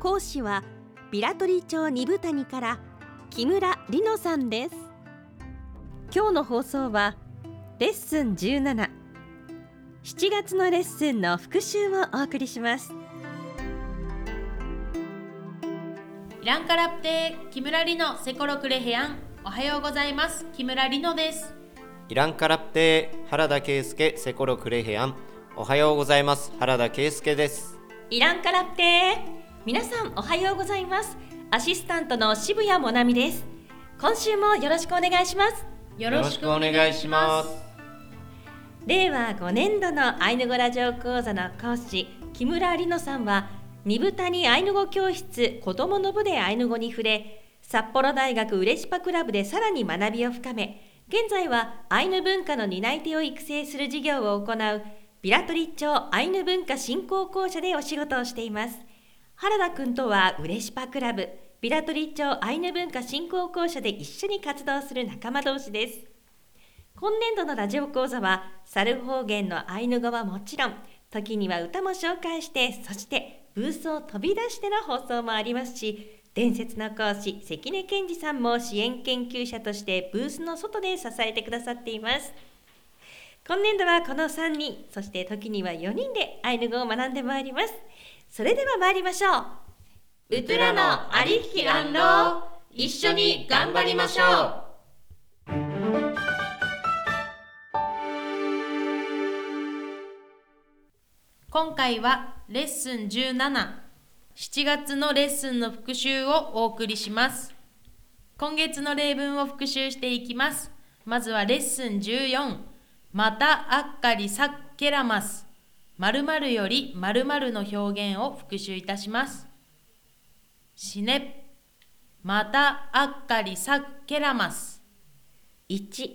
講師はビラトリ町二部谷から木村里乃さんです。今日の放送はレッスン17 7月のレッスンの復習をお送りします。イランカラプテ木村里乃セコロクレヘアン。おはようございます。木村里乃です。イランカラプテ原田圭介セコロクレヘアン。おはようございます。原田圭介です。イランカラプテ皆さんおはようございます。アシスタントの渋谷もなみです。今週もよろしくお願いします。よよろしくお願いします。令和5年度のアイヌ語ラジオ講座の講師木村里乃さんは二部谷アイヌ語教室子どもの部でアイヌ語に触れ札幌大学うれしパクラブでさらに学びを深め現在はアイヌ文化の担い手を育成する事業を行うビラトリ町アイヌ文化振興公社でお仕事をしています原田くんとはうれしパクラブビラトリ町アイヌ文化振興公社で一緒に活動する仲間同士です。今年度のラジオ講座は猿方言のアイヌ語はもちろん時には歌も紹介してそしてブースを飛び出しての放送もありますし伝説の講師関根健二さんも支援研究者としてブースの外で支えてくださっています。今年度はこの3人そして時には4人でアイヌ語を学んでまいります。それでは参りましょう。ウトゥラのありきらんろう一緒に頑張りましょう。今回はレッスン177月のレッスンの復習をお送りします。今月の例文を復習していきます。まずはレッスン14またあっかりさっけらます〇〇より〇〇の表現を復習いたします。しね。またあっかりさっけらます。1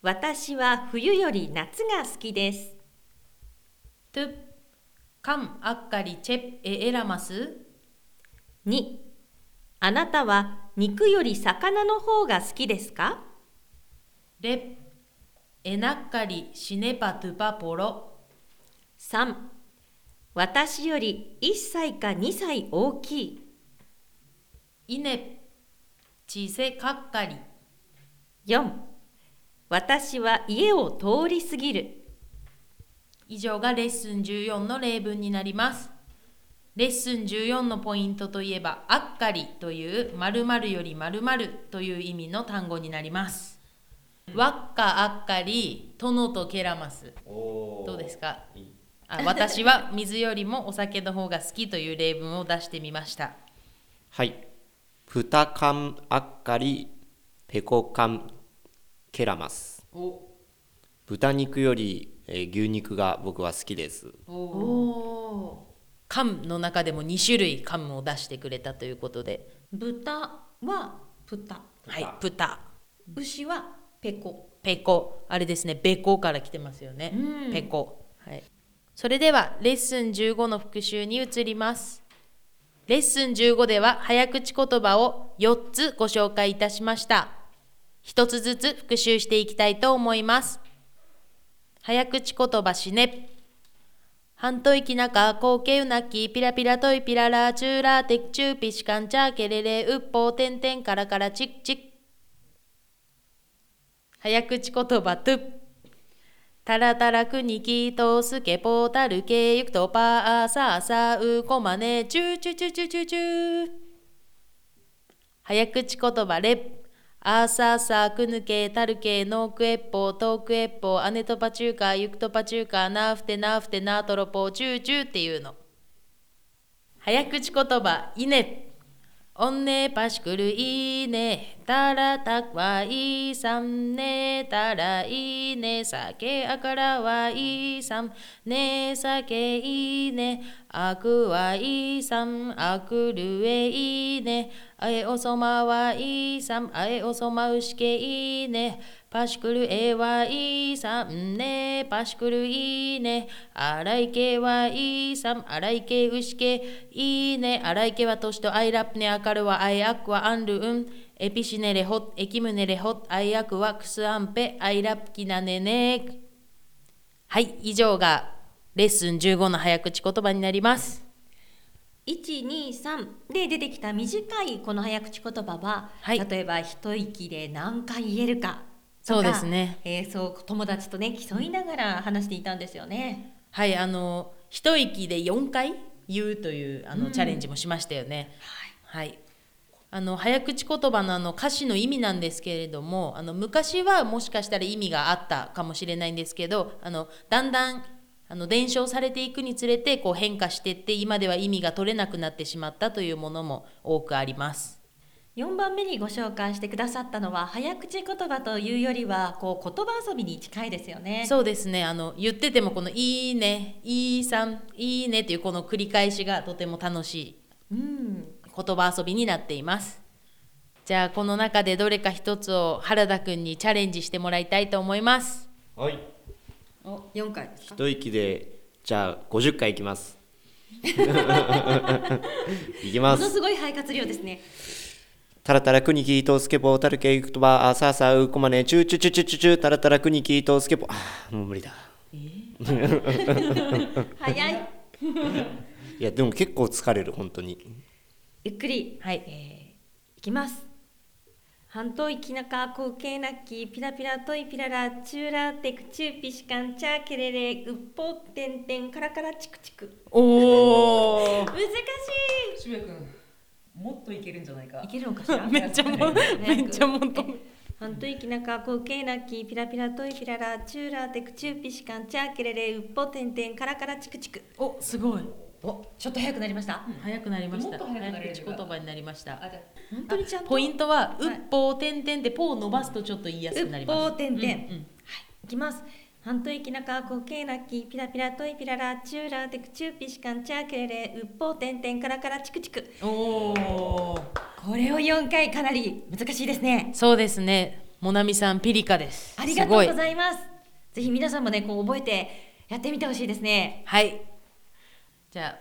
私は冬より夏が好きです。トゥカムあっかりチェッエエラマス2あなたは肉より魚の方が好きですか？レエナッカリシネパトゥパポロ3私より1歳か2歳大きい。イネチセカッカリ4私は家を通り過ぎる。以上がレッスン14の例文になります。レッスン14のポイントといえばあっかりという〇〇より〇〇という意味の単語になります。わっかあっかり殿とケラマスどうですか？あ私は水よりもお酒の方が好きという例文を出してみました。はい。プタカンアッカリペコカンケラマス。豚肉より、えー牛肉が僕は好きです。缶の中でも2種類缶を出してくれたということで。豚はプタはいプタ牛はペコ。ペコ。あれですねベコから来てますよね、うん。ペコ。はいそれではレッスン15の復習に移ります。レッスン15では早口言葉を4つご紹介いたしました。1つずつ復習していきたいと思います。早口言葉しね。半と息なか、こうけうなき、ピラピラといピララ、チューラーテクチューピシカンチャーケレレ、うっぽうてんてんからからチッチッ。早口言葉トゥタラタラクニキトスケポタルケユクトパーサーサウコマネチュチュチュチュチュチュ早口言葉レッアーサーサークヌケタルケノークエッポトークエッポアネトパチューカユクトパチューカナーフテナーフテナートロポチューチューっていうの。早口言葉イネおんねぱしくるいいねたらたくはいさんねたらいいね酒あからはいさんね酒いいねあくはいさんあくるえいいねあえおそまはいさんあえおそまうしけいねパシクルえはいさんね。パシクルいいね。あらいけはいさんあらいけうしけいいね。あらいけはとしとあいらっね。あかるはあいあくはあんるうん。エピシネレホエキムネレホあいあくはくすあんぺあいらっきなねね。はい。以上がレッスン15の早口言葉になります。123で出てきた短いこの早口言葉は、はい。例えば一息で何回言えるかそうですね、えーそう友達とね競いながら話していたんですよね。はいあの一息で4回言うというあの、うんチャレンジもしましたよねはいあの早口言葉のあの歌詞の意味なんですけれどもあの昔はもしかしたら意味があったかもしれないんですけどあのだんだんあの伝承されていくにつれてこう変化していって今では意味が取れなくなってしまったというものも多くあります。4番目にご紹介してくださったのは早口言葉というよりはこう言葉遊びに近いですよね。そうですね。あの言っててもこの「いいね」「いいさん」「いいね」っていうこの繰り返しがとても楽しいうん、言葉遊びになっています。じゃあこの中でどれか一つを原田くんにチャレンジしてもらいたいと思います。はい。お4回ですか？一息でじゃあ50回いきますいきます。ものすごい肺活量ですね。タラタラクニキートスケボータルケイクトバーサーサーウコマネチューチュチュチュチュチュタラタラクニキートスケボーあーもう無理だ 早い。いやでも結構疲れる本当にゆっくり、はいえーいきます。半島行きなか、後継なき、ピラピラトイピララ、チューラーテクチューピシカン、チャーケレレ、ウッポテンテン、カラカラチクチク。おお難し渋谷君もっといけるんじゃないか。い。いけるのかしら？めっちゃもめっちゃ求め半島行きなか、後継なき、ピラピラトイピララ、チューラーテクチューピシカン、チャーケレレ、ウッポテンテン、カラカラチクチク。おすごい。お、ちょっと早くなりました？早くなりました。もっと早くなれる口言葉になりました。あじゃ本当にちゃんと。ポイントは「いうっぽうてんてん」で「ぽ」を伸ばすとちょっと言いやすくなります。うっぽうてんてんうんうん。いきます。半島行きなか、こけなき、ピラピラトイピララ、チューラーテクチューピシカン、チャーケレレ、ウッポーテンテン、カラカラチクチク。おおこれを4回かなり難しいですね。そうですねもなみさんピリカですありがとうございます。ぜひ皆さんもね、こう覚えてやってみてほしいですね。はいじゃあ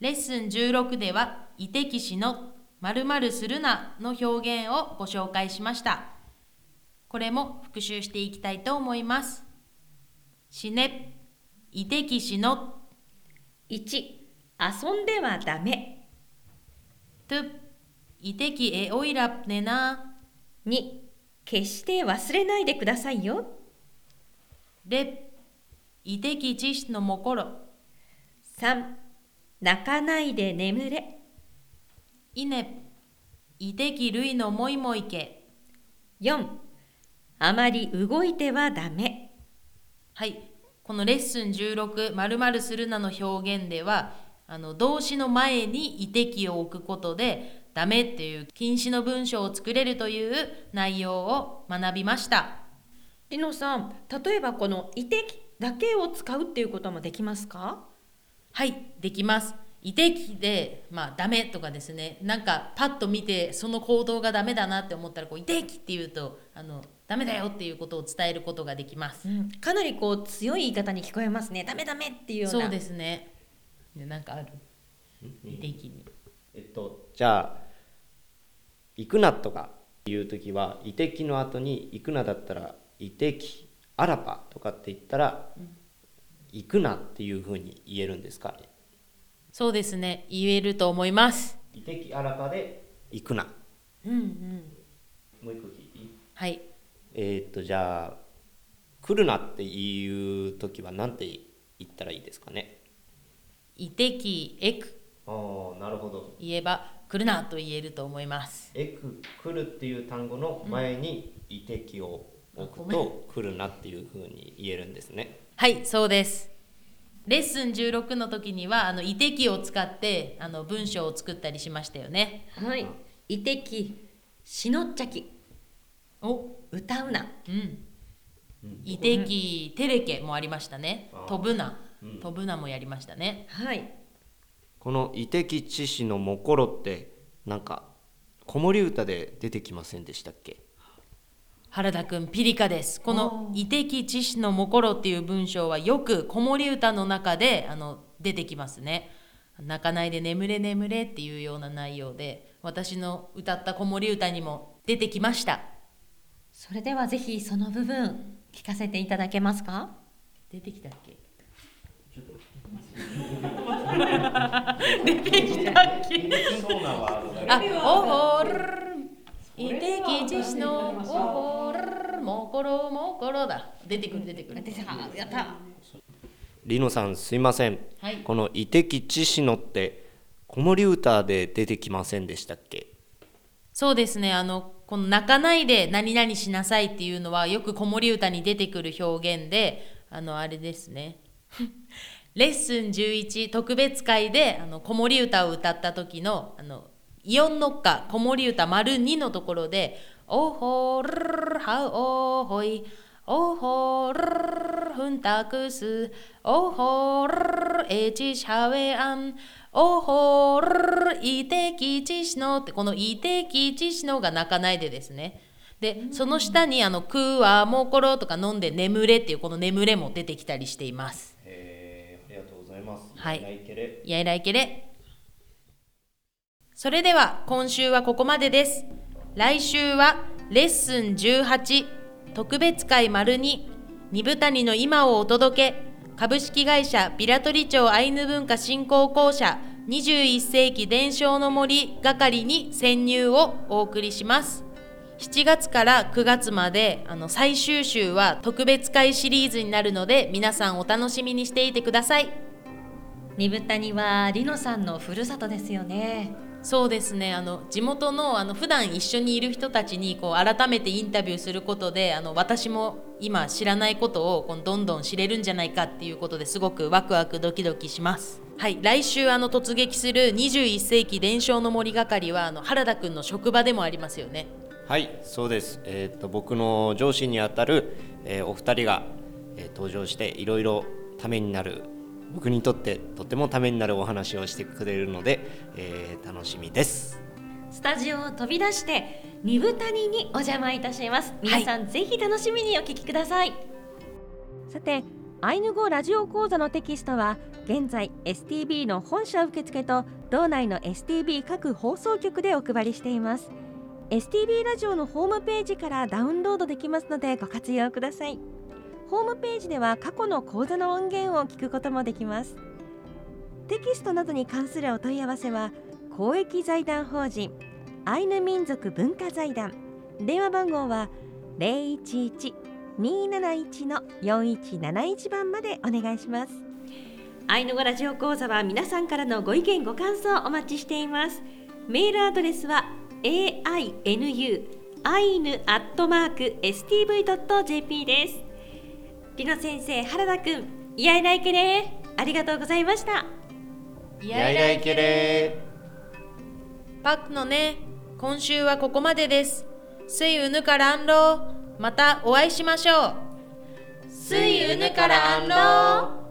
レッスン16では「いてきしの〇〇するな」の表現をご紹介しましたこれも復習していきたいと思いますしねいてきしの1、遊んではダメ。といてきえおいらねな2、決して忘れないでくださいよ。れいてきちしのもころ3、泣かないで眠れ。いねいてきるいのもいもいけ4、あまり動いてはダメ。はい、このレッスン16「まるするな」の表現ではあの動詞の前に「いてき」を置くことで「ダメ」っていう禁止の文章を作れるという内容を学びました。りのさん、例えばこの「いてき」だけを使うっていうこともできますか？はいできます。いてきで、まあ、ダメとかですねなんかパッと見てその行動がダメだなって思ったらこういてきって言うとあのダメだよっていうことを伝えることができます。かなりこう強い言い方に聞こえますね。ダメダメっていうような。そうですね。でなんかある？いてきに。えっとじゃあ行くなとかいう時は「いてき」の後に「行くな」だったら「いてき」「あらぱ」とかって言ったら「行くな」っていうふうに言えるんですかそうですね言えると思います。いてきあらぱで行くなうんうん。もう一個聞いていい？はい。えーっとじゃあ来るなっていう時は何て言ったらいいですかね？いてきえくああなるほど。言えば来るなと言えると思います。えく来るっていう単語の前にいてきを置くと来るなっていうふうに言えるんですね。はい、そうです。レッスン16の時にはあの遺跡を使ってあの文章を作ったりしましたよね。はい。遺跡しのっちゃき。お歌うな。うん。遺跡テレケもありましたね。飛ぶな。飛ぶなもやりましたね。はい。この「遺跡知識のもころ」ってなんか子守歌で出てきませんでしたっけ？原田くんピリカです。この「遺跡知識のもころ」っていう文章はよく子守歌の中であの出てきますね。泣かないで眠れ眠れっていうような内容で私の歌った子守歌にも出てきましたそれではぜひその部分聞かせていただけますか？出てきたっけ？出てきたっけ？あ、おほるいてきちしのおほるもころもころだ。出てくる出てくる。出てた。やった。リノさんすいません、はい。この「遺跡知識の」って子守歌で出てきませんでしたっけ？そうですね。あのこの泣かないで何々しなさいっていうのはよく子守歌に出てくる表現であのあれですね。レッスン11特別会であの子守歌を歌った時のあのイオンノッカ子守歌丸2のところで「おほるはおほい」おほるふんたくすおほるえちしゃべあんおほるいてきちしのってこのいてきちしのが泣かないでですね。でその下にあのくわもころとか飲んで眠れっていうこの眠れも出てきたりしています。えー、ありがとうございます。はい。ないけれ。やいらいけれ。それでは今週はここまでです。来週はレッスン18特別会丸2二部谷の今をお届け。株式会社ビラトリ町アイヌ文化振興公社。21世紀伝承の森係に潜入をお送りします。7月から9月まであの最終週は特別会シリーズになるので皆さんお楽しみにしていてください。二部谷はリノさんのふるさとですよね。そうですねあの地元のあの普段一緒にいる人たちにこう改めてインタビューすることであの私も今知らないことをこうどんどん知れるんじゃないかっていうことですごくワクワクドキドキします。はい、来週あの突撃する21世紀伝承の森係はあの原田くんの職場でもありますよね。はいそうです、えー、と僕の上司にあたる、えーお二人が、えー登場していろいろためになる僕にとってとってもためになるお話をしてくれるので、えー楽しみです。スタジオを飛び出して二部谷にお邪魔いたします。皆さん、ぜひ楽しみにお聞きください。さてアイヌ語ラジオ講座のテキストは現在 STB の本社受付と道内の STB 各放送局でお配りしています。STB ラジオのホームページからダウンロードできますのでご活用くださいホームページでは過去の講座の音源を聞くこともできます。テキストなどに関するお問い合わせは公益財団法人アイヌ民族文化財団。電話番号は011-271-4171番までお願いします。アイヌ語ラジオ講座は皆さんからのご意見ご感想お待ちしています。メールアドレスは ainu アイヌアットマーク stv.jp です。りの先生原田くんいやいらいけねありがとうございました。いやいらいけれパックのね今週はここまでです。すいうぬからんろう。またお会いしましょう。すいうぬからあんろう